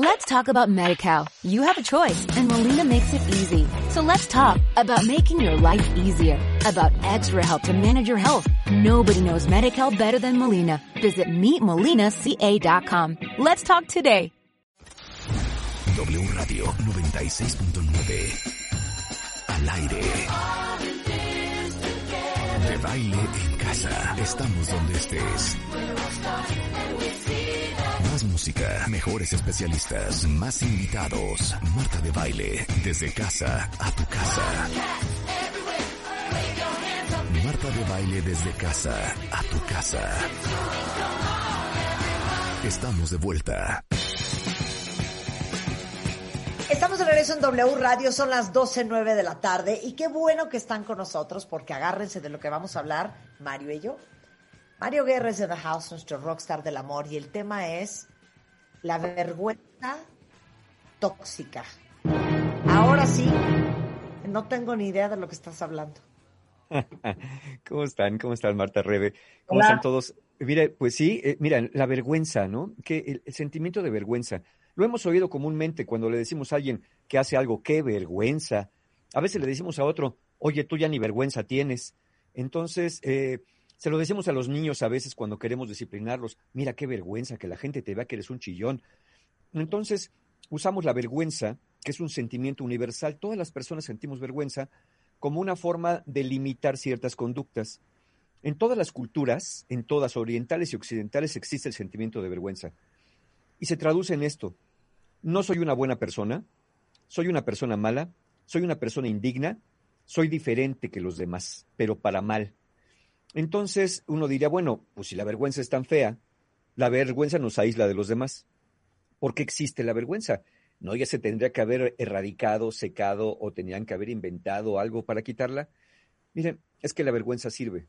Let's talk about MediCal. You have a choice and Molina makes it easy. So let's talk about making your life easier, about extra help to manage your health. Nobody knows MediCal better than Molina. Visit meetmolinaca.com. Let's talk today. W Radio 96.9. Al aire. De baile en casa. Estamos donde estés. Mejores especialistas, más invitados. Marta de baile, desde casa a tu casa. Marta de baile desde casa a tu casa. Estamos de vuelta. Estamos de regreso en W Radio, son las 12.09 de la tarde y qué bueno que están con nosotros porque agárrense de lo que vamos a hablar, Mario y yo. Mario Guerra es de The House, nuestro rockstar del amor y el tema es la vergüenza tóxica. Ahora sí, no tengo ni idea de lo que estás hablando. ¿Cómo están? ¿Cómo están, Marta Rebe? ¿Cómo Hola. están todos? Mire, pues sí, eh, mira, la vergüenza, ¿no? Que el, el sentimiento de vergüenza. Lo hemos oído comúnmente cuando le decimos a alguien que hace algo, qué vergüenza. A veces le decimos a otro, oye, tú ya ni vergüenza tienes. Entonces, eh, se lo decimos a los niños a veces cuando queremos disciplinarlos, mira qué vergüenza, que la gente te vea que eres un chillón. Entonces, usamos la vergüenza, que es un sentimiento universal. Todas las personas sentimos vergüenza como una forma de limitar ciertas conductas. En todas las culturas, en todas orientales y occidentales, existe el sentimiento de vergüenza. Y se traduce en esto. No soy una buena persona, soy una persona mala, soy una persona indigna, soy diferente que los demás, pero para mal. Entonces uno diría, bueno, pues si la vergüenza es tan fea, la vergüenza nos aísla de los demás. ¿Por qué existe la vergüenza? ¿No ya se tendría que haber erradicado, secado o tenían que haber inventado algo para quitarla? Miren, es que la vergüenza sirve.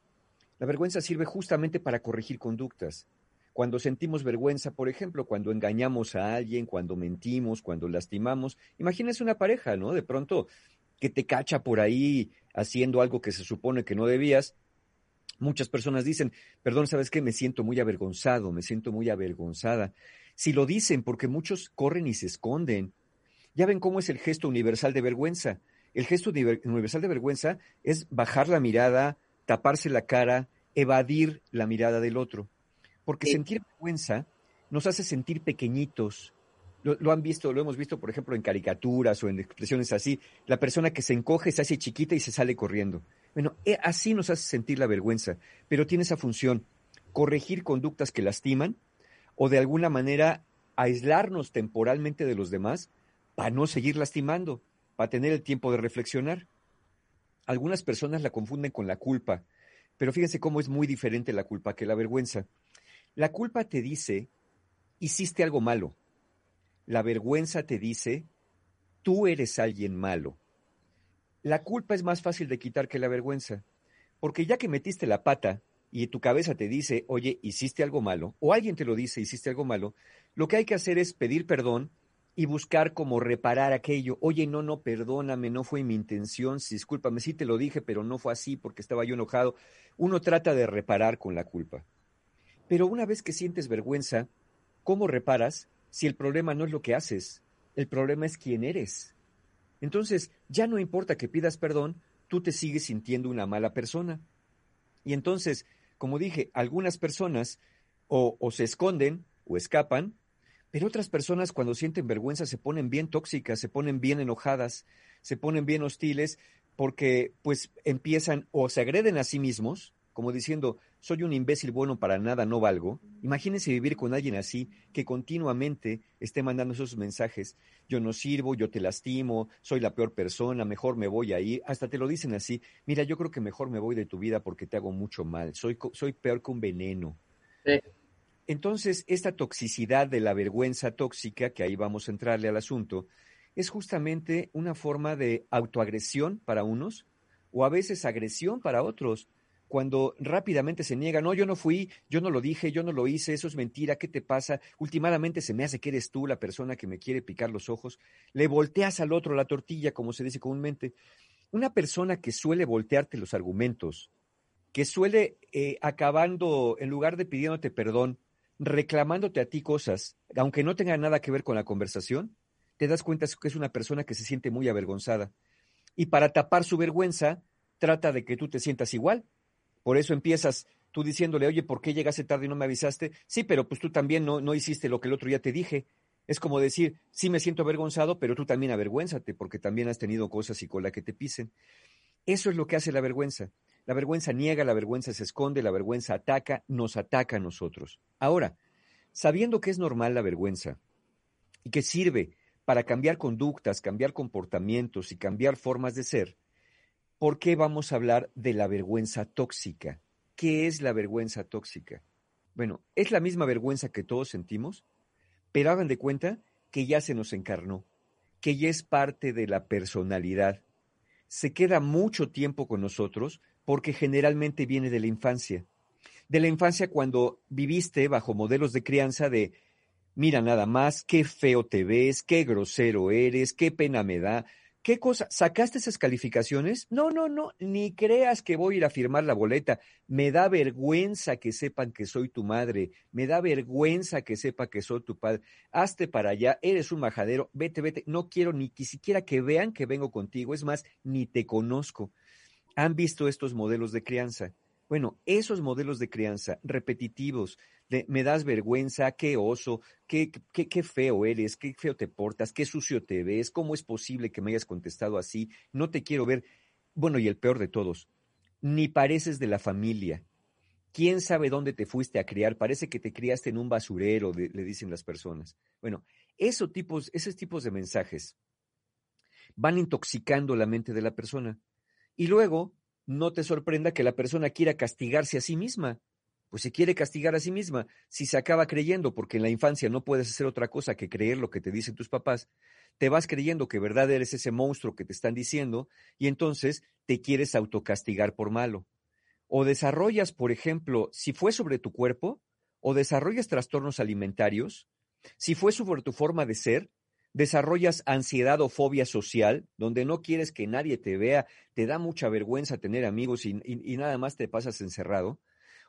La vergüenza sirve justamente para corregir conductas. Cuando sentimos vergüenza, por ejemplo, cuando engañamos a alguien, cuando mentimos, cuando lastimamos, imagínense una pareja, ¿no? De pronto que te cacha por ahí haciendo algo que se supone que no debías. Muchas personas dicen, perdón, ¿sabes qué? Me siento muy avergonzado, me siento muy avergonzada. Si lo dicen, porque muchos corren y se esconden. Ya ven cómo es el gesto universal de vergüenza. El gesto univer- universal de vergüenza es bajar la mirada, taparse la cara, evadir la mirada del otro. Porque Sí. sentir vergüenza nos hace sentir pequeñitos. Lo, lo han visto, lo hemos visto, por ejemplo, en caricaturas o en expresiones así. La persona que se encoge se hace chiquita y se sale corriendo. Bueno, eh, así nos hace sentir la vergüenza, pero tiene esa función, corregir conductas que lastiman o de alguna manera aislarnos temporalmente de los demás para no seguir lastimando, para tener el tiempo de reflexionar. Algunas personas la confunden con la culpa, pero fíjense cómo es muy diferente la culpa que la vergüenza. La culpa te dice, hiciste algo malo. La vergüenza te dice, tú eres alguien malo. La culpa es más fácil de quitar que la vergüenza, porque ya que metiste la pata y tu cabeza te dice, oye, hiciste algo malo, o alguien te lo dice, hiciste algo malo, lo que hay que hacer es pedir perdón y buscar cómo reparar aquello. Oye, no, no, perdóname, no fue mi intención, sí, discúlpame, sí te lo dije, pero no fue así porque estaba yo enojado. Uno trata de reparar con la culpa. Pero una vez que sientes vergüenza, ¿cómo reparas si el problema no es lo que haces? El problema es quién eres. Entonces, ya no importa que pidas perdón, tú te sigues sintiendo una mala persona. Y entonces, como dije, algunas personas o, se esconden o escapan, pero otras personas cuando sienten vergüenza se ponen bien tóxicas, se ponen bien enojadas, se ponen bien hostiles, porque pues empiezan o se agreden a sí mismos, como diciendo, soy un imbécil bueno para nada, no valgo. Imagínense vivir con alguien así, que continuamente esté mandando esos mensajes, yo no sirvo, yo te lastimo, soy la peor persona, mejor me voy a ir, hasta te lo dicen así, mira, yo creo que mejor me voy de tu vida porque te hago mucho mal, soy, soy peor que un veneno. Sí. Entonces, esta toxicidad de la vergüenza tóxica, que ahí vamos a entrarle al asunto, es justamente una forma de autoagresión para unos o a veces agresión para otros. Cuando rápidamente se niega, no, yo no fui, yo no lo dije, yo no lo hice, eso es mentira, ¿qué te pasa? Últimamente se me hace que eres tú la persona que me quiere picar los ojos. Le volteas al otro la tortilla, como se dice comúnmente. Una persona que suele voltearte los argumentos, que suele, eh, acabando, en lugar de pidiéndote perdón, reclamándote a ti cosas, aunque no tenga nada que ver con la conversación, te das cuenta que es una persona que se siente muy avergonzada. Y para tapar su vergüenza, trata de que tú te sientas igual. Por eso empiezas tú diciéndole, oye, ¿por qué llegaste tarde y no me avisaste? Sí, pero pues tú también no, no hiciste lo que el otro día te dije. Es como decir, sí me siento avergonzado, pero tú también avergüénzate, porque también has tenido cosas y cola que te pisen. Eso es lo que hace la vergüenza. La vergüenza niega, la vergüenza se esconde, la vergüenza ataca, nos ataca a nosotros. Ahora, sabiendo que es normal la vergüenza y que sirve para cambiar conductas, cambiar comportamientos y cambiar formas de ser, ¿por qué vamos a hablar de la vergüenza tóxica? ¿Qué es la vergüenza tóxica? Bueno, es la misma vergüenza que todos sentimos, pero hagan de cuenta que ya se nos encarnó, que ya es parte de la personalidad. Se queda mucho tiempo con nosotros porque generalmente viene de la infancia. De la infancia cuando viviste bajo modelos de crianza de, mira nada más, qué feo te ves, qué grosero eres, qué pena me da, ¿Qué cosa? ¿Sacaste esas calificaciones? No, no, no, ni creas que voy a ir a firmar la boleta. Me da vergüenza que sepan que soy tu madre. Me da vergüenza que sepa que soy tu padre. Hazte para allá, eres un majadero, vete, vete. No quiero ni siquiera que vean que vengo contigo. Es más, ni te conozco. ¿Han visto estos modelos de crianza? Bueno, esos modelos de crianza repetitivos, de me das vergüenza, qué oso, qué, qué, qué, feo eres, qué feo te portas, qué sucio te ves, cómo es posible que me hayas contestado así, no te quiero ver. Bueno, y el peor de todos, ni pareces de la familia. ¿Quién sabe dónde te fuiste a criar? Parece que te criaste en un basurero, le, le dicen las personas. Bueno, esos tipos, esos tipos de mensajes van intoxicando la mente de la persona. Y luego no te sorprenda que la persona quiera castigarse a sí misma. Pues se quiere castigar a sí misma. Si se acaba creyendo, porque en la infancia no puedes hacer otra cosa que creer lo que te dicen tus papás, te vas creyendo que verdad eres ese monstruo que te están diciendo y entonces te quieres autocastigar por malo. O desarrollas, por ejemplo, si fue sobre tu cuerpo, o desarrollas trastornos alimentarios, si fue sobre tu forma de ser, desarrollas ansiedad o fobia social, donde no quieres que nadie te vea, te da mucha vergüenza tener amigos y, nada más te pasas encerrado,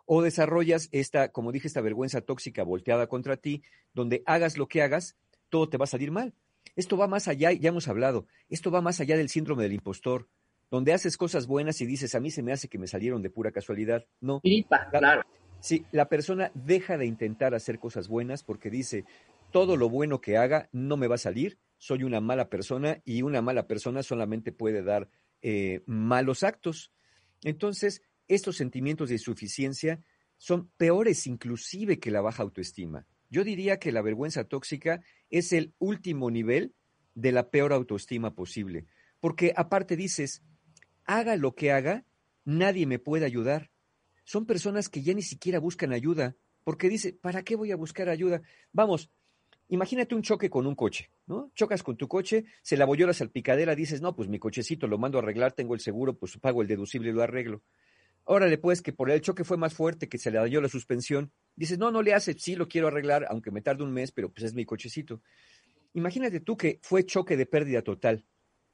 o desarrollas esta, como dije, esta vergüenza tóxica volteada contra ti, donde hagas lo que hagas, todo te va a salir mal. Esto va más allá, ya hemos hablado, esto va más allá del síndrome del impostor, donde haces cosas buenas y dices, a mí se me hace que me salieron de pura casualidad. No. claro. Sí, la persona deja de intentar hacer cosas buenas porque dice, todo lo bueno que haga no me va a salir, soy una mala persona y una mala persona solamente puede dar eh, malos actos. Entonces, estos sentimientos de insuficiencia son peores inclusive que la baja autoestima. Yo diría que la vergüenza tóxica es el último nivel de la peor autoestima posible, porque aparte dices, haga lo que haga, nadie me puede ayudar. Son personas que ya ni siquiera buscan ayuda, porque dice, ¿para qué voy a buscar ayuda? Vamos, Imagínate un choque con un coche, ¿no? Chocas con tu coche, se la bolló la salpicadera, dices, no, pues mi cochecito lo mando a arreglar, tengo el seguro, pues pago el deducible y lo arreglo. Órale, pues, que por el choque fue más fuerte, que se le dañó la suspensión. Dices, no, no le hace, sí lo quiero arreglar, aunque me tarde un mes, pero pues es mi cochecito. Imagínate tú que fue choque de pérdida total.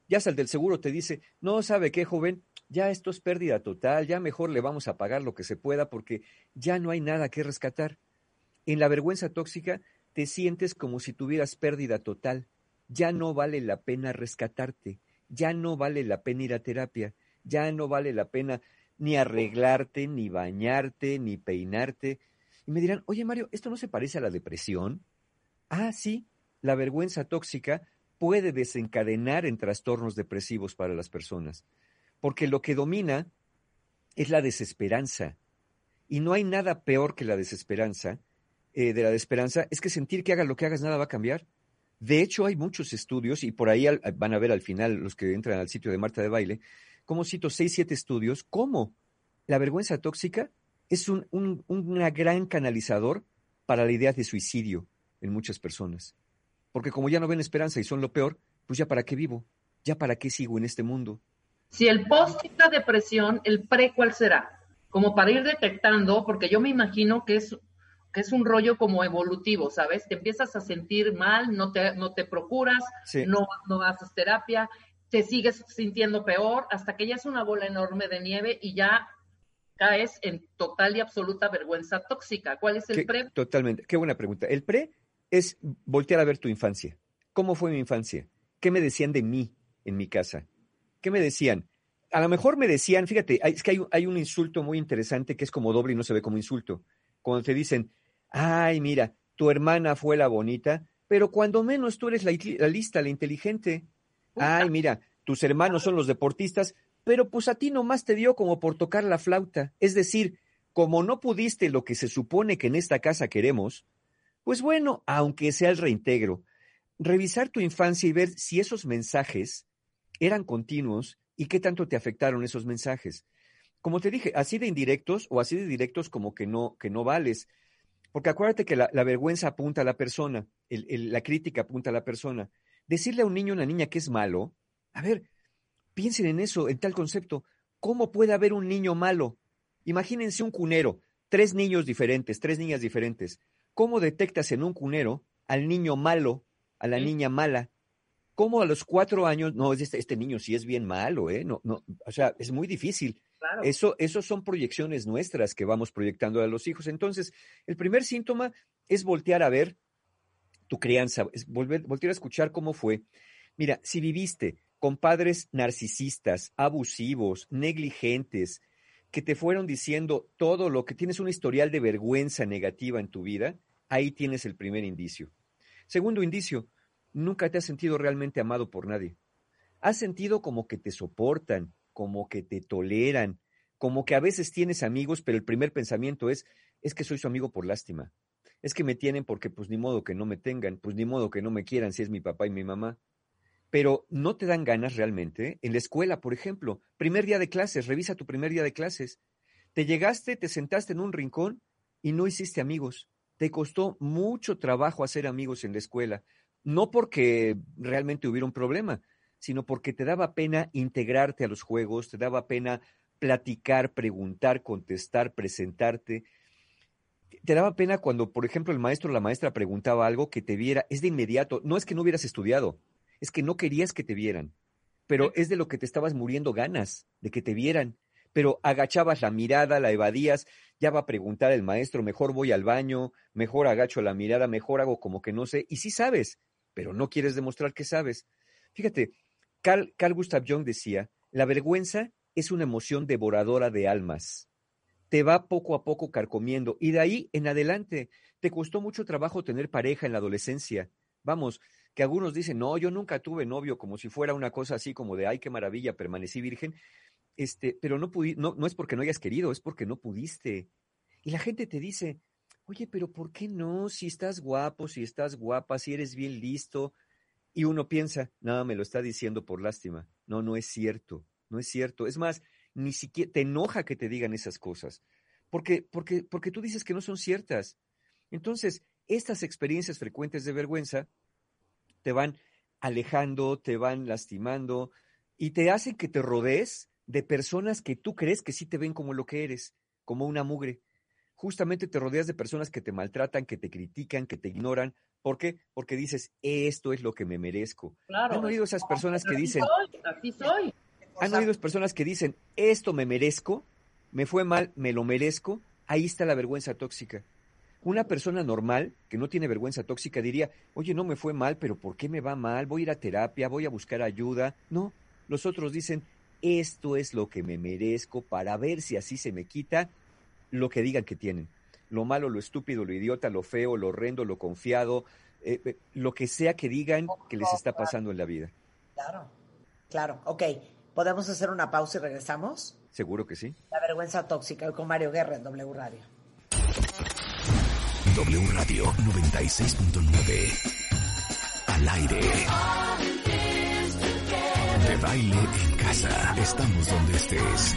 Ya sal del seguro te dice, no, ¿sabe qué, joven? Ya esto es pérdida total, ya mejor le vamos a pagar lo que se pueda porque ya no hay nada que rescatar. En la vergüenza tóxica te sientes como si tuvieras pérdida total. Ya no vale la pena rescatarte, ya no vale la pena ir a terapia, ya no vale la pena ni arreglarte, ni bañarte, ni peinarte. Y me dirán, oye Mario, ¿esto no se parece a la depresión? Ah, sí, la vergüenza tóxica puede desencadenar en trastornos depresivos para las personas, porque lo que domina es la desesperanza. Y no hay nada peor que la desesperanza eh, de la esperanza es que sentir que hagas lo que hagas nada va a cambiar. De hecho, hay muchos estudios, y por ahí van a ver al final los que entran al sitio de Marta de Baile, como cito seis, siete estudios, cómo la vergüenza tóxica es un, un, una gran canalizador para la idea de suicidio en muchas personas. Porque como ya no ven esperanza y son lo peor, pues ya para qué vivo, ya para qué sigo en este mundo. Si el post es la depresión, el pre, ¿cuál será? Como para ir detectando, porque yo me imagino que es es un rollo como evolutivo, ¿sabes? Te empiezas a sentir mal, no te, no te procuras, no, no haces terapia, te sigues sintiendo peor hasta que ya es una bola enorme de nieve y ya caes en total y absoluta vergüenza tóxica. ¿Cuál es el Qué- pre? Totalmente. Qué buena pregunta. El pre es voltear a ver tu infancia. ¿Cómo fue mi infancia? ¿Qué me decían de mí en mi casa? ¿Qué me decían? A lo mejor me decían, fíjate, es que hay, hay un insulto muy interesante que es como doble y no se ve como insulto. Cuando te dicen, ay, mira, tu hermana fue la bonita, pero cuando menos tú eres la, lista, la inteligente. Ay, mira, tus hermanos son los deportistas, pero pues a ti nomás te dio como por tocar la flauta. Es decir, como no pudiste lo que se supone que en esta casa queremos, pues bueno, aunque sea el reintegro, revisar tu infancia y ver si esos mensajes eran continuos y qué tanto te afectaron esos mensajes. Como te dije, así de indirectos o así de directos como que no, que no vales. Porque acuérdate que la, la vergüenza apunta a la persona, el- el- la crítica apunta a la persona. Decirle a un niño o una niña que es malo, a ver, piensen en eso, en tal concepto. ¿Cómo puede haber un niño malo? Imagínense un cunero, tres niños diferentes, tres niñas diferentes. ¿Cómo detectas en un cunero al niño malo, a la niña mala? ¿Cómo a los cuatro años, no, es este, este niño sí es bien malo, ¿eh? No, no, o sea, es muy difícil. Eso, son proyecciones nuestras que vamos proyectando a los hijos. Entonces, el primer síntoma es voltear a ver tu crianza, volver, voltear a escuchar cómo fue. Mira, si viviste con padres narcisistas, abusivos, negligentes, que te fueron diciendo todo lo que tienes un historial de vergüenza negativa en tu vida, ahí tienes el primer indicio. Segundo indicio, nunca te has sentido realmente amado por nadie. Has sentido como que te soportan, como que te toleran, como que a veces tienes amigos, pero el primer pensamiento es, es que soy su amigo por lástima. Es que me tienen porque pues ni modo que no me tengan, pues ni modo que no me quieran si es mi papá y mi mamá. Pero no te dan ganas realmente. En la escuela, por ejemplo, primer día de clases, revisa tu primer día de clases. Te llegaste, te sentaste en un rincón y no hiciste amigos. Te costó mucho trabajo hacer amigos en la escuela. No porque realmente hubiera un problema, sino porque te daba pena integrarte a los juegos, te daba pena platicar, preguntar, contestar, presentarte. Te daba pena cuando, por ejemplo, el maestro o la maestra preguntaba algo que te viera, es de inmediato, no es que no hubieras estudiado, es que no querías que te vieran, pero es de lo que te estabas muriendo ganas, de que te vieran, pero agachabas la mirada, la evadías, ya va a preguntar el maestro, mejor voy al baño, mejor agacho la mirada, mejor hago como que no sé, y sí sabes, pero no quieres demostrar que sabes. Fíjate, Carl, Gustav Jung decía, la vergüenza es una emoción devoradora de almas. Te va poco a poco carcomiendo y de ahí en adelante te costó mucho trabajo tener pareja en la adolescencia. Vamos, que algunos dicen, no, yo nunca tuve novio, como si fuera una cosa así como de, ay, qué maravilla, permanecí virgen. Este, pero no, pudi no, no es porque no hayas querido, es porque no pudiste. Y la gente te dice, oye, pero ¿por qué no? Si estás guapo, si estás guapa, si eres bien listo. Y uno piensa, no, me lo está diciendo por lástima. No, no es cierto, no es cierto. Es más, ni siquiera te enoja que te digan esas cosas, porque, porque, porque tú dices que no son ciertas. Entonces, estas experiencias frecuentes de vergüenza te van alejando, te van lastimando y te hacen que te rodees de personas que tú crees que sí te ven como lo que eres, como una mugre. Justamente te rodeas de personas que te maltratan, que te critican, que te ignoran. ¿Por qué? Porque dices, esto es lo que me merezco. Claro. ¿Han oído esas personas que dicen, soy, así soy. han oído personas que dicen, esto me merezco, me fue mal, me lo merezco? Ahí está la vergüenza tóxica. Una persona normal que no tiene vergüenza tóxica diría, oye, no me fue mal, pero ¿por qué me va mal? Voy a ir a terapia, voy a buscar ayuda. No, los otros dicen, esto es lo que me merezco para ver si así se me quita lo que digan que tienen. Lo malo, lo estúpido, lo idiota, lo feo, lo horrendo, lo confiado, eh, eh, lo que sea que digan que les está pasando en la vida. Claro, claro. Ok, ¿podemos hacer una pausa y regresamos? Seguro que sí. La vergüenza tóxica hoy con Mario Guerra en W Radio. W Radio 96.9. Al aire. De baile en casa. Estamos donde estés.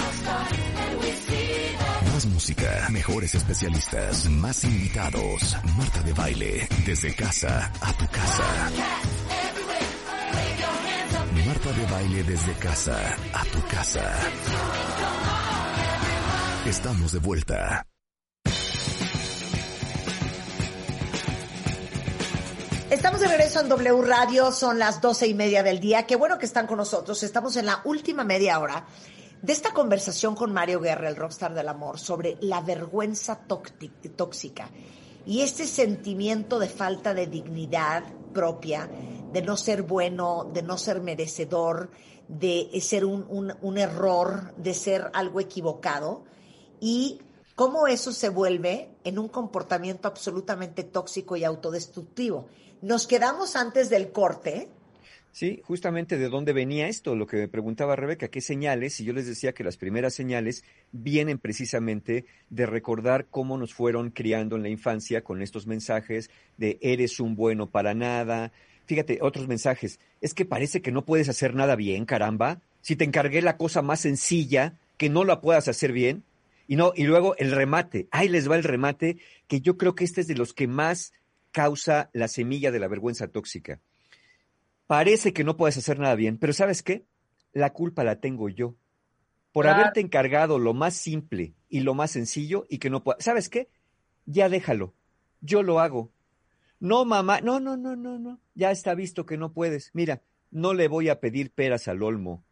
Música, mejores especialistas, más invitados. Marta de baile, desde casa a tu casa. Marta de baile desde casa a tu casa. Estamos de vuelta. Estamos de regreso en W Radio, son las doce y media del día. Qué bueno que están con nosotros. Estamos en la última media hora de esta conversación con Mario Guerra, el rockstar del amor, sobre la vergüenza tóxica y este sentimiento de falta de dignidad propia, de no ser bueno, de no ser merecedor, de ser un, un, error, de ser algo equivocado y cómo eso se vuelve en un comportamiento absolutamente tóxico y autodestructivo. Nos quedamos antes del corte. Sí, justamente de dónde venía esto, lo que me preguntaba Rebeca, qué señales, y yo les decía que las primeras señales vienen precisamente de recordar cómo nos fueron criando en la infancia con estos mensajes de eres un bueno para nada. Fíjate, otros mensajes, es que parece que no puedes hacer nada bien, caramba. Si te encargué la cosa más sencilla, que no la puedas hacer bien. Y no, y luego el remate, ahí les va el remate, que yo creo que este es de los que más causa la semilla de la vergüenza tóxica. Parece que no puedes hacer nada bien, pero ¿sabes qué? La culpa la tengo yo. Por haberte encargado lo más simple y lo más sencillo y que no puedas. ¿Sabes qué? Ya déjalo. Yo lo hago. No, mamá. No, no, no, no, no. Ya está visto que no puedes. Mira, no le voy a pedir peras al olmo.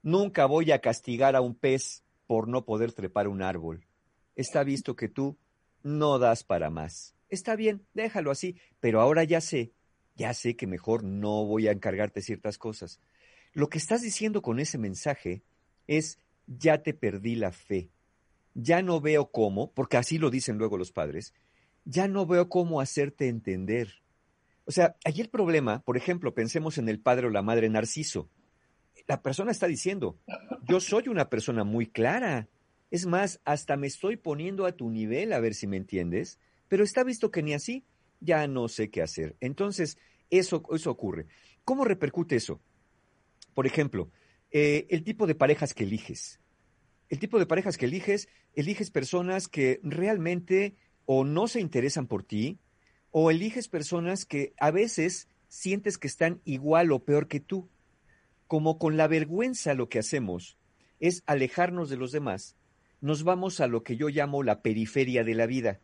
Nunca voy a castigar a un pez por no poder trepar un árbol. Está visto que tú no das para más está bien, déjalo así, pero ahora ya sé, ya sé que mejor no voy a encargarte ciertas cosas. Lo que estás diciendo con ese mensaje es, ya te perdí la fe, ya no veo cómo, porque así lo dicen luego los padres, ya no veo cómo hacerte entender. O sea, allí el problema, por ejemplo, pensemos en el padre o la madre narciso. La persona está diciendo, yo soy una persona muy clara. Es más, hasta me estoy poniendo a tu nivel a ver si me entiendes. Pero está visto que ni así, ya no sé qué hacer. Entonces, eso, eso ocurre. ¿Cómo repercute eso? Por ejemplo, eh, el tipo de parejas que eliges. El tipo de parejas que eliges, eliges personas que realmente o no se interesan por ti, o eliges personas que a veces sientes que están igual o peor que tú. Como con la vergüenza lo que hacemos es alejarnos de los demás, nos vamos a lo que yo llamo la periferia de la vida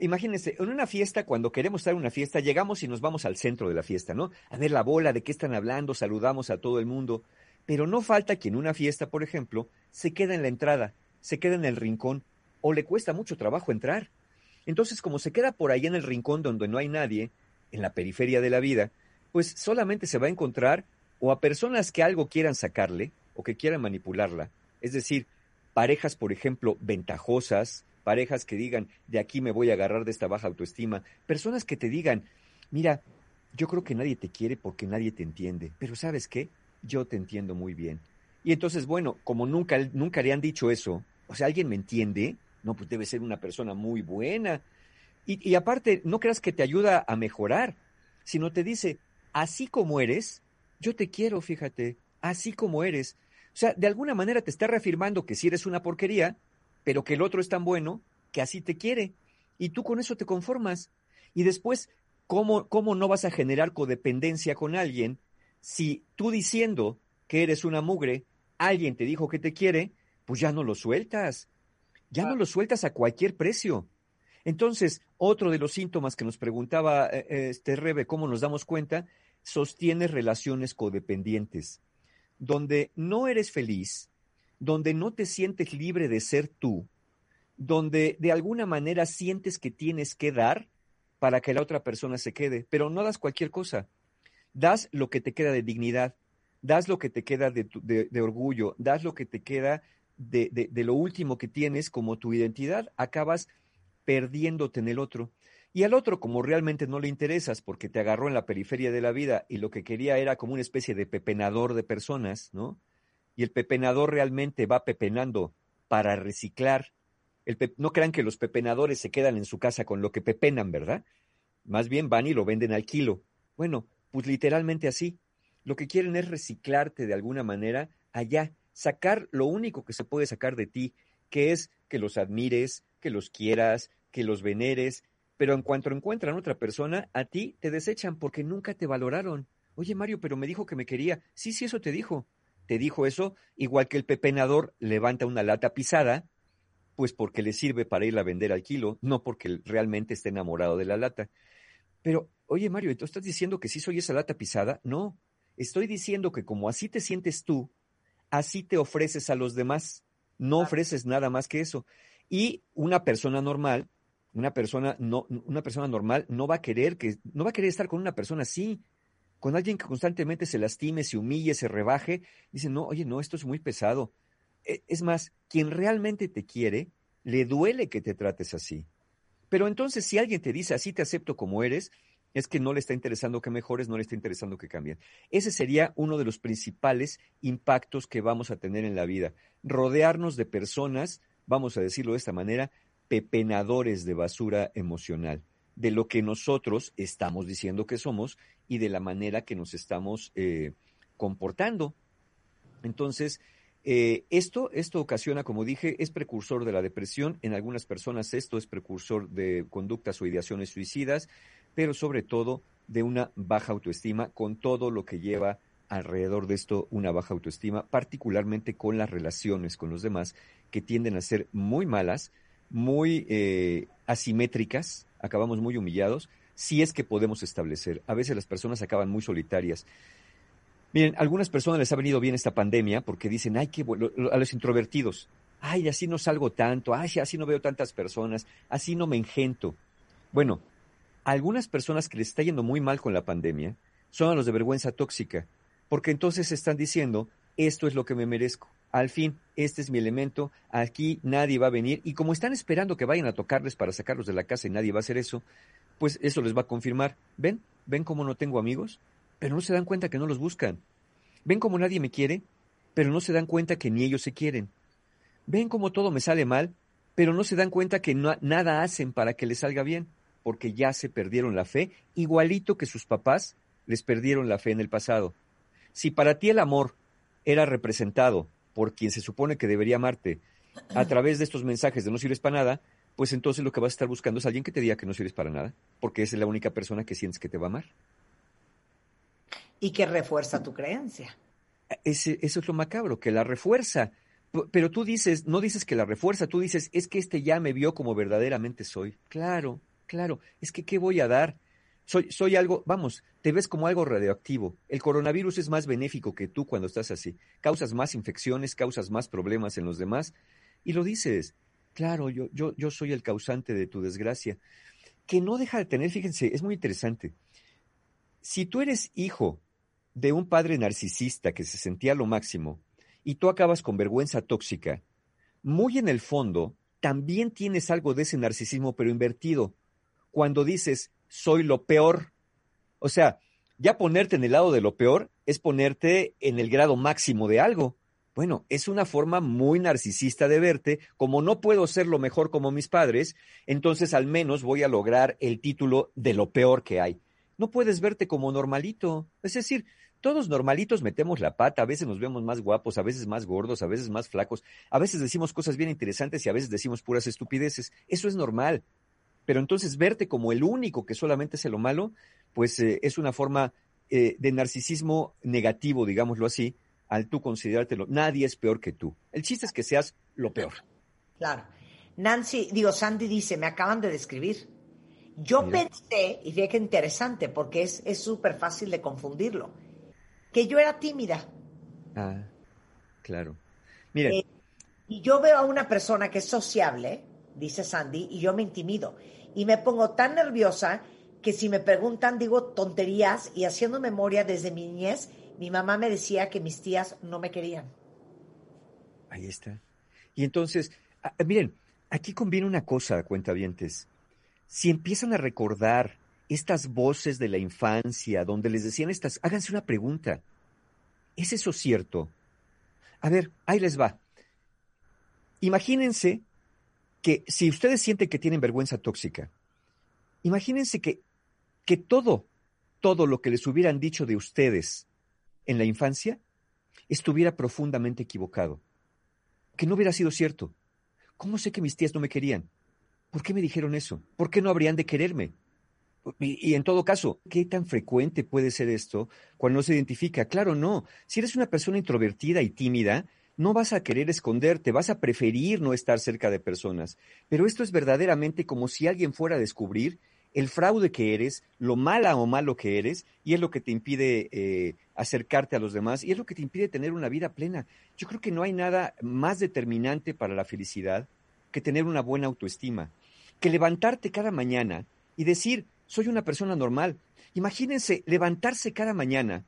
imagínense, en una fiesta, cuando queremos estar en una fiesta, llegamos y nos vamos al centro de la fiesta, ¿no? A ver la bola, de qué están hablando, saludamos a todo el mundo. Pero no falta quien en una fiesta, por ejemplo, se queda en la entrada, se queda en el rincón, o le cuesta mucho trabajo entrar. Entonces, como se queda por ahí en el rincón donde no hay nadie, en la periferia de la vida, pues solamente se va a encontrar o a personas que algo quieran sacarle o que quieran manipularla. Es decir, parejas, por ejemplo, ventajosas, parejas que digan, de aquí me voy a agarrar de esta baja autoestima, personas que te digan, mira, yo creo que nadie te quiere porque nadie te entiende, pero ¿sabes qué? Yo te entiendo muy bien. Y entonces, bueno, como nunca, nunca le han dicho eso, o sea, ¿alguien me entiende? No, pues debe ser una persona muy buena. Y, y aparte, no creas que te ayuda a mejorar, sino te dice, así como eres, yo te quiero, fíjate, así como eres. O sea, de alguna manera te está reafirmando que si eres una porquería, pero que el otro es tan bueno que así te quiere. Y tú con eso te conformas. Y después, ¿cómo, cómo no vas a generar codependencia con alguien si tú diciendo que eres una mugre, alguien te dijo que te quiere, pues ya no lo sueltas. Ya no lo sueltas a cualquier precio. Entonces, otro de los síntomas que nos preguntaba eh, eh, este Rebe, ¿cómo nos damos cuenta? Sostiene relaciones codependientes, donde no eres feliz, donde no te sientes libre de ser tú, donde de alguna manera sientes que tienes que dar para que la otra persona se quede, pero no das cualquier cosa. Das lo que te queda de dignidad, das lo que te queda de, orgullo, das lo que te queda de, de, lo último que tienes como tu identidad, acabas perdiéndote en el otro. Y al otro, como realmente no le interesas porque te agarró en la periferia de la vida y lo que quería era como una especie de pepenador de personas, ¿no? Y el pepenador realmente va pepenando para reciclar. El no crean que los pepenadores se quedan en su casa con lo que pepenan, ¿verdad? Más bien van y lo venden al kilo. Bueno, pues literalmente así. Lo que quieren es reciclarte de alguna manera allá, sacar lo único que se puede sacar de ti, que es que los admires, que los quieras, que los veneres, pero en cuanto encuentran otra persona, a ti te desechan porque nunca te valoraron. Oye, Mario, pero me dijo que me quería. Sí, sí, eso te dijo. Te dijo eso, igual que el pepenador levanta una lata pisada, pues porque le sirve para ir a vender al kilo, no porque realmente esté enamorado de la lata. Pero, oye, Mario, ¿tú estás diciendo que sí soy esa lata pisada? No, estoy diciendo que como así te sientes tú, así te ofreces a los demás. No ofreces nada más que eso. Y una persona normal, una persona no, una persona normal no va a querer que, no va a querer estar con una persona así, con alguien que constantemente se lastime, se humille, se rebaje. Dice, no, oye, no, esto es muy pesado. E, es más, quien realmente te quiere, le duele que te trates así. Pero entonces, si alguien te dice, así te acepto como eres, es que no le está interesando que mejores, no le está interesando que cambien. Ese sería uno de los principales impactos que vamos a tener en la vida. Rodearnos de personas, vamos a decirlo de esta manera, pepenadores de basura emocional, de lo que nosotros estamos diciendo que somos y de la manera que nos estamos eh, comportando. Entonces, eh, esto, esto ocasiona, como dije, es precursor de la depresión. En algunas personas esto es precursor de conductas o ideaciones suicidas, pero sobre todo de una baja autoestima, con todo lo que lleva alrededor de esto una baja autoestima, particularmente con las relaciones con los demás, que tienden a ser muy malas, muy eh, asimétricas, acabamos muy humillados, si es que podemos establecer. A veces las personas acaban muy solitarias. Miren, algunas personas les ha venido bien esta pandemia porque dicen, ay, qué bueno, a los introvertidos, ay, así no salgo tanto, ay, así no veo tantas personas, así no me engento. Bueno, algunas personas que les está yendo muy mal con la pandemia son a los de vergüenza tóxica, porque entonces están diciendo, esto es lo que me merezco. Al fin, este es mi elemento, aquí nadie va a venir, y como están esperando que vayan a tocarles para sacarlos de la casa y nadie va a hacer eso, pues eso les va a confirmar. ¿Ven? ¿Ven cómo no tengo amigos? pero no se dan cuenta que no los buscan. Ven como nadie me quiere, pero no se dan cuenta que ni ellos se quieren. Ven como todo me sale mal, pero no se dan cuenta que nada hacen para que les salga bien, porque ya se perdieron la fe, igualito que sus papás les perdieron la fe en el pasado. Si para ti el amor era representado por quien se supone que debería amarte a través de estos mensajes de no sirves para nada, pues entonces lo que vas a estar buscando es alguien que te diga que no sirves para nada, porque esa es la única persona que sientes que te va a amar y que refuerza tu creencia. Ese, eso es lo macabro, que la refuerza. Pero tú dices, no dices que la refuerza, tú dices, es que este ya me vio como verdaderamente soy. Claro, claro, es que ¿qué voy a dar? Soy, soy algo, vamos, te ves como algo radioactivo. El coronavirus es más benéfico que tú cuando estás así. Causas más infecciones, causas más problemas en los demás. Y lo dices, claro, yo, yo, yo soy el causante de tu desgracia. Que no deja de tener, fíjense, es muy interesante. Si tú eres hijo de un padre narcisista que se sentía lo máximo y tú acabas con vergüenza tóxica, muy en el fondo también tienes algo de ese narcisismo pero invertido. Cuando dices, soy lo peor. O sea, ya ponerte en el lado de lo peor es ponerte en el grado máximo de algo. Bueno, es una forma muy narcisista de verte, como no puedo ser lo mejor como mis padres, entonces al menos voy a lograr el título de lo peor que hay. No puedes verte como normalito. Es decir, todos normalitos metemos la pata, a veces nos vemos más guapos, a veces más gordos, a veces más flacos, a veces decimos cosas bien interesantes y a veces decimos puras estupideces. Eso es normal. Pero entonces verte como el único que solamente hace lo malo, pues eh, es una forma eh, de narcisismo negativo, digámoslo así, al tú considerártelo. Nadie es peor que tú. El chiste es que seas lo peor. Claro. Nancy, digo, Sandy dice, me acaban de describir. Yo pensé, y fíjate que interesante, porque es súper fácil de confundirlo que yo era tímida. Ah, claro. Mire. Eh, y yo veo a una persona que es sociable, dice Sandy, y yo me intimido. Y me pongo tan nerviosa que si me preguntan digo tonterías y haciendo memoria desde mi niñez, mi mamá me decía que mis tías no me querían. Ahí está. Y entonces, miren, aquí conviene una cosa, cuentavientes. Si empiezan a recordar estas voces de la infancia, donde les decían estas, háganse una pregunta. ¿Es eso cierto? A ver, ahí les va. Imagínense que si ustedes sienten que tienen vergüenza tóxica, imagínense que, que todo, todo lo que les hubieran dicho de ustedes en la infancia estuviera profundamente equivocado, que no hubiera sido cierto. ¿Cómo sé que mis tías no me querían? ¿Por qué me dijeron eso? ¿Por qué no habrían de quererme? Y, y, en todo caso, ¿qué tan frecuente puede ser esto cuando no se identifica? Claro, no. Si eres una persona introvertida y tímida, no vas a querer esconderte, vas a preferir no estar cerca de personas. Pero esto es verdaderamente como si alguien fuera a descubrir el fraude que eres, lo mala o malo que eres, y es lo que te impide eh, acercarte a los demás, y es lo que te impide tener una vida plena. Yo creo que no hay nada más determinante para la felicidad que tener una buena autoestima, que levantarte cada mañana y decir, soy una persona normal. Imagínense levantarse cada mañana,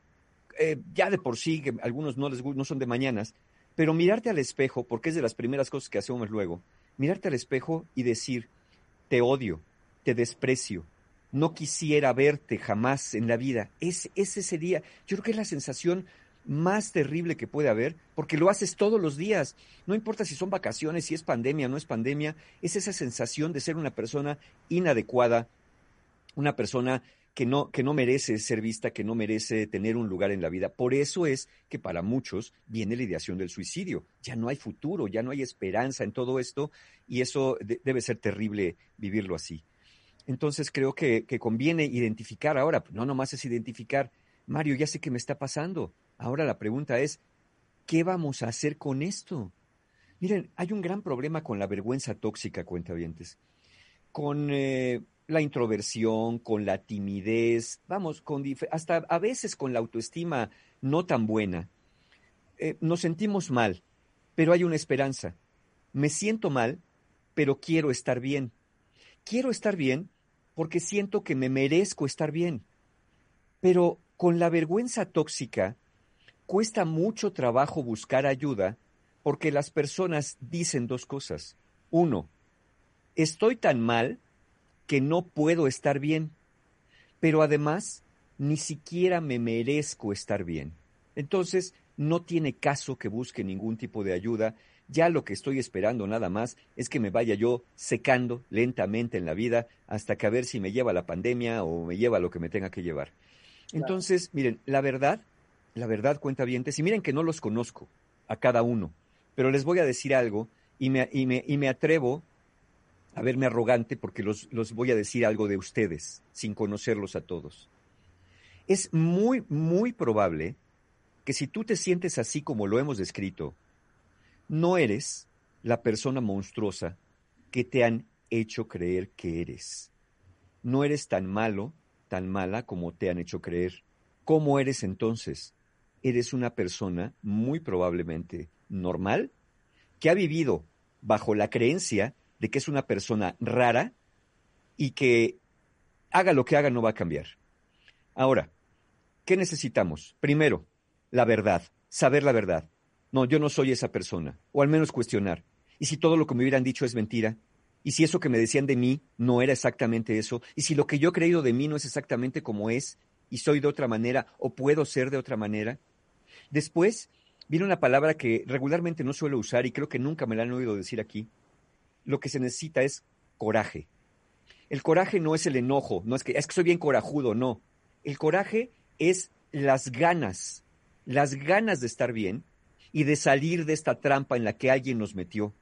eh, ya de por sí, que algunos no, les, no son de mañanas, pero mirarte al espejo, porque es de las primeras cosas que hacemos luego, mirarte al espejo y decir, te odio, te desprecio, no quisiera verte jamás en la vida. Es, ese sería, yo creo que es la sensación más terrible que puede haber, porque lo haces todos los días. No importa si son vacaciones, si es pandemia no es pandemia, es esa sensación de ser una persona inadecuada, una persona que no, que no merece ser vista, que no merece tener un lugar en la vida. Por eso es que para muchos viene la ideación del suicidio. Ya no hay futuro, ya no hay esperanza en todo esto y eso debe ser terrible vivirlo así. Entonces creo que, conviene identificar ahora, no nomás es identificar, Mario, ya sé qué me está pasando. Ahora la pregunta es, ¿qué vamos a hacer con esto? Miren, hay un gran problema con la vergüenza tóxica, cuentavientes, con eh, la introversión, con la timidez, vamos, con hasta a veces con la autoestima no tan buena. Eh, nos sentimos mal, pero hay una esperanza. Me siento mal, pero quiero estar bien. Quiero estar bien porque siento que me merezco estar bien. Pero con la vergüenza tóxica cuesta mucho trabajo buscar ayuda porque las personas dicen dos cosas. Uno, estoy tan mal que no puedo estar bien, pero además ni siquiera me merezco estar bien. Entonces, no tiene caso que busque ningún tipo de ayuda ya lo que estoy esperando nada más es que me vaya yo secando lentamente en la vida hasta que a ver si me lleva la pandemia o me lleva lo que me tenga que llevar. Entonces, miren, la verdad, la verdad cuenta bien, y miren que no los conozco a cada uno, pero les voy a decir algo y me, y me, y me atrevo a verme arrogante porque los, los voy a decir algo de ustedes sin conocerlos a todos. Es muy, muy probable que si tú te sientes así como lo hemos descrito, no eres la persona monstruosa que te han hecho creer que eres. No eres tan malo, tan mala como te han hecho creer. ¿Cómo eres entonces? Eres una persona muy probablemente normal que ha vivido bajo la creencia de que es una persona rara y que haga lo que haga no va a cambiar. Ahora, ¿qué necesitamos? Primero, la verdad, saber la verdad. No, yo no soy esa persona, o al menos cuestionar. ¿Y si todo lo que me hubieran dicho es mentira? ¿Y si eso que me decían de mí no era exactamente eso? ¿Y si lo que yo he creído de mí no es exactamente como es? ¿Y soy de otra manera o puedo ser de otra manera? Después viene una palabra que regularmente no suelo usar y creo que nunca me la han oído decir aquí. Lo que se necesita es coraje. El coraje no es el enojo, no es que, es que soy bien corajudo, no. El coraje es las ganas, las ganas de estar bien y de salir de esta trampa en la que alguien nos metió.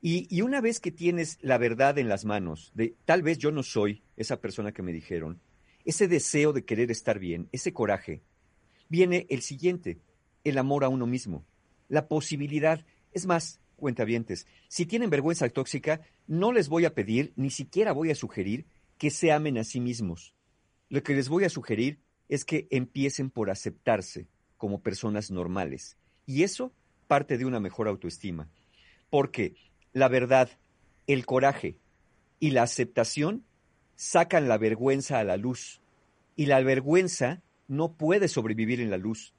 Y, una vez que tienes la verdad en las manos, de tal vez yo no soy esa persona que me dijeron, ese deseo de querer estar bien, ese coraje, viene el siguiente, el amor a uno mismo, la posibilidad. Es más, cuentavientes, si tienen vergüenza tóxica, no les voy a pedir, ni siquiera voy a sugerir que se amen a sí mismos. Lo que les voy a sugerir es que empiecen por aceptarse como personas normales, y eso parte de una mejor autoestima, porque la verdad, el coraje y la aceptación sacan la vergüenza a la luz, y la vergüenza no puede sobrevivir en la luz.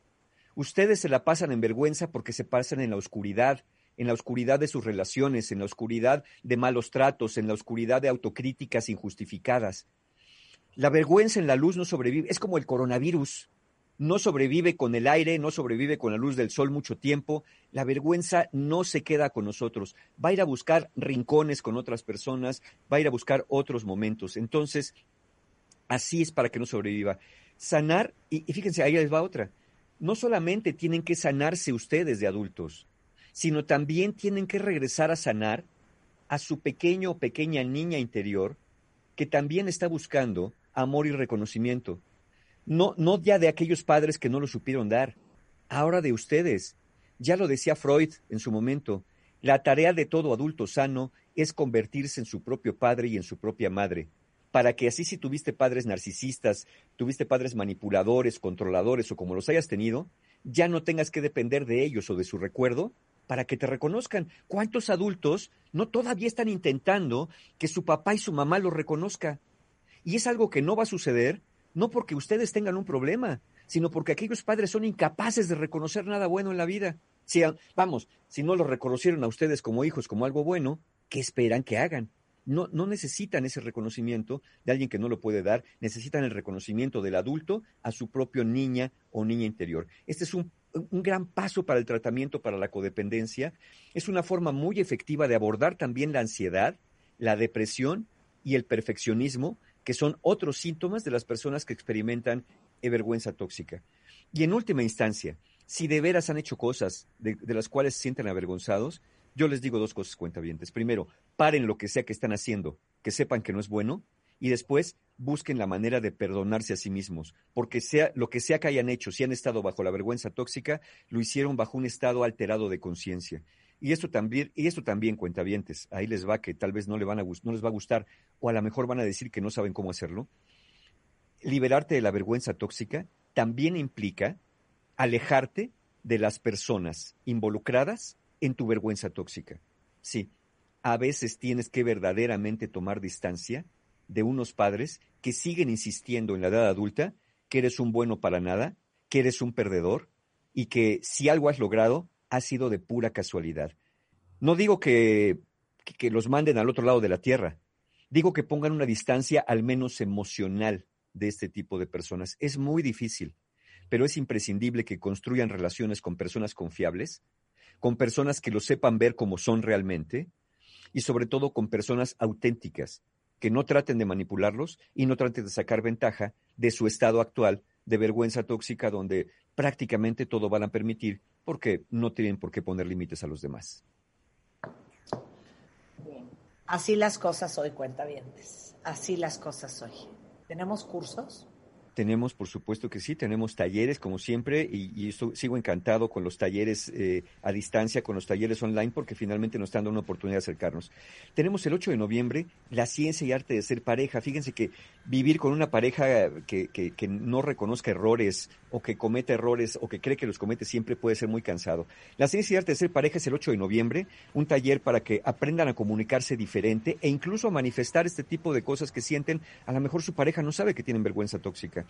Ustedes se la pasan en vergüenza porque se pasan en la oscuridad, en la oscuridad de sus relaciones, en la oscuridad de malos tratos, en la oscuridad de autocríticas injustificadas. La vergüenza en la luz no sobrevive, es como el coronavirus no sobrevive con el aire, no sobrevive con la luz del sol mucho tiempo. La vergüenza no se queda con nosotros. Va a ir a buscar rincones con otras personas, va a ir a buscar otros momentos. Entonces, así es para que no sobreviva. Sanar, y, fíjense, ahí les va otra. No solamente tienen que sanarse ustedes de adultos, sino también tienen que regresar a sanar a su pequeño o pequeña niña interior que también está buscando amor y reconocimiento. No, no ya de aquellos padres que no lo supieron dar, ahora de ustedes. Ya lo decía Freud en su momento, la tarea de todo adulto sano es convertirse en su propio padre y en su propia madre, para que así si tuviste padres narcisistas, tuviste padres manipuladores, controladores o como los hayas tenido, ya no tengas que depender de ellos o de su recuerdo para que te reconozcan. ¿Cuántos adultos no todavía están intentando que su papá y su mamá lo reconozca? Y es algo que no va a suceder, no porque ustedes tengan un problema, sino porque aquellos padres son incapaces de reconocer nada bueno en la vida. Si, vamos, si no lo reconocieron a ustedes como hijos como algo bueno, ¿qué esperan que hagan? No, no necesitan ese reconocimiento de alguien que no lo puede dar, necesitan el reconocimiento del adulto a su propio niña o niña interior. Este es un un gran paso para el tratamiento para la codependencia. Es una forma muy efectiva de abordar también la ansiedad, la depresión y el perfeccionismo, que son otros síntomas de las personas que experimentan vergüenza tóxica. Y en última instancia, si de veras han hecho cosas de, las cuales se sienten avergonzados, yo les digo dos cosas cuentavientes. Primero, paren lo que sea que están haciendo, que sepan que no es bueno, y después busquen la manera de perdonarse a sí mismos, porque sea lo que sea que hayan hecho, si han estado bajo la vergüenza tóxica, lo hicieron bajo un estado alterado de conciencia. Y esto también, y esto también cuentavientes, ahí les va que tal vez no, le van a, no les va a gustar, o a lo mejor van a decir que no saben cómo hacerlo. Liberarte de la vergüenza tóxica también implica alejarte de las personas involucradas en tu vergüenza tóxica. Sí, a veces tienes que verdaderamente tomar distancia de unos padres que siguen insistiendo en la edad adulta que eres un bueno para nada, que eres un perdedor y que si algo has logrado ha sido de pura casualidad. No digo que, que los manden al otro lado de la tierra, digo que pongan una distancia al menos emocional de este tipo de personas. Es muy difícil, pero es imprescindible que construyan relaciones con personas confiables, con personas que lo sepan ver como son realmente y sobre todo con personas auténticas, que no traten de manipularlos y no traten de sacar ventaja de su estado actual de vergüenza tóxica donde prácticamente todo van a permitir porque no tienen por qué poner límites a los demás. Así las cosas hoy, cuentavientes. Así las cosas hoy. ¿Tenemos cursos? Tenemos, por supuesto que sí, tenemos talleres como siempre y, sigo encantado con los talleres eh, a distancia, con los talleres online, porque finalmente nos están dando una oportunidad de acercarnos. Tenemos el 8 de noviembre la ciencia y arte de ser pareja. Fíjense que vivir con una pareja que, que, que no reconozca errores o que cometa errores o que cree que los comete siempre puede ser muy cansado. La ciencia y arte de ser pareja es el 8 de noviembre, un taller para que aprendan a comunicarse diferente e incluso a manifestar este tipo de cosas que sienten. A lo mejor su pareja no sabe que tienen vergüenza tóxica.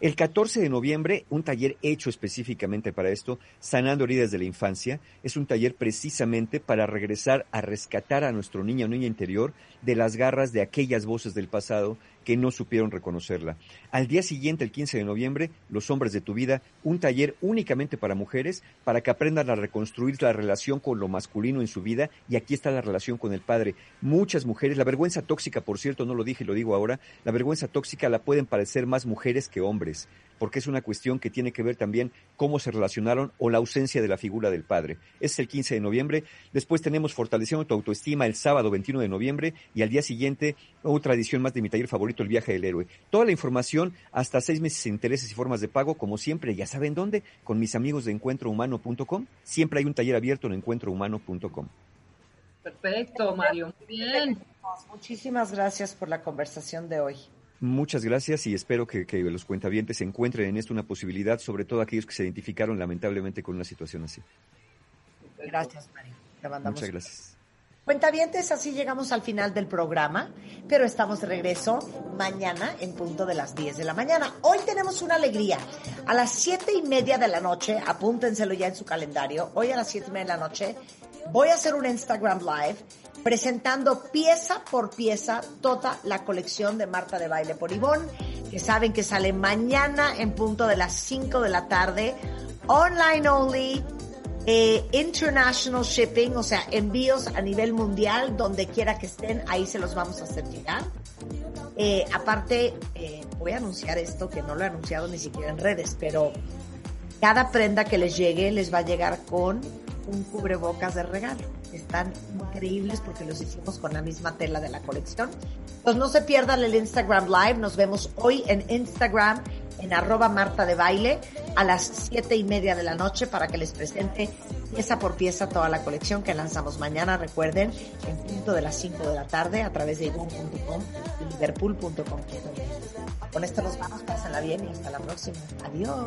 El 14 de noviembre, un taller hecho específicamente para esto, Sanando heridas de la infancia, es un taller precisamente para regresar a rescatar a nuestro niño o niña interior de las garras de aquellas voces del pasado que no supieron reconocerla. Al día siguiente, el 15 de noviembre, Los Hombres de tu Vida, un taller únicamente para mujeres, para que aprendan a reconstruir la relación con lo masculino en su vida, y aquí está la relación con el padre. Muchas mujeres, la vergüenza tóxica, por cierto, no lo dije y lo digo ahora, la vergüenza tóxica la pueden parecer más mujeres que hombres porque es una cuestión que tiene que ver también cómo se relacionaron o la ausencia de la figura del padre. Es el 15 de noviembre. Después tenemos Fortaleciendo tu autoestima el sábado 21 de noviembre y al día siguiente otra edición más de mi taller favorito, El viaje del héroe. Toda la información hasta seis meses sin intereses y formas de pago, como siempre, ya saben dónde, con mis amigos de encuentrohumano.com. Siempre hay un taller abierto en encuentrohumano.com. Perfecto, Mario. Bien. Muchísimas gracias por la conversación de hoy. Muchas gracias y espero que, los cuentavientes encuentren en esto una posibilidad, sobre todo aquellos que se identificaron lamentablemente con una situación así. Gracias, Mario. Muchas gracias. Cuentavientes, así llegamos al final del programa, pero estamos de regreso mañana en punto de las 10 de la mañana. Hoy tenemos una alegría. A las siete y media de la noche, apúntenselo ya en su calendario, hoy a las siete y media de la noche voy a hacer un Instagram Live presentando pieza por pieza toda la colección de Marta de Baile por Ivonne, que saben que sale mañana en punto de las 5 de la tarde, online only, eh, international shipping, o sea, envíos a nivel mundial, donde quiera que estén, ahí se los vamos a hacer llegar. Eh, aparte, eh, voy a anunciar esto, que no lo he anunciado ni siquiera en redes, pero cada prenda que les llegue les va a llegar con un cubrebocas de regalo. Están increíbles porque los hicimos con la misma tela de la colección. Pues no se pierdan el Instagram Live. Nos vemos hoy en Instagram en arroba Marta de Baile a las siete y media de la noche para que les presente pieza por pieza toda la colección que lanzamos mañana. Recuerden, en punto de las 5 de la tarde a través de ivon.com y liverpool.com. Con esto nos vamos, pásenla bien y hasta la próxima. Adiós.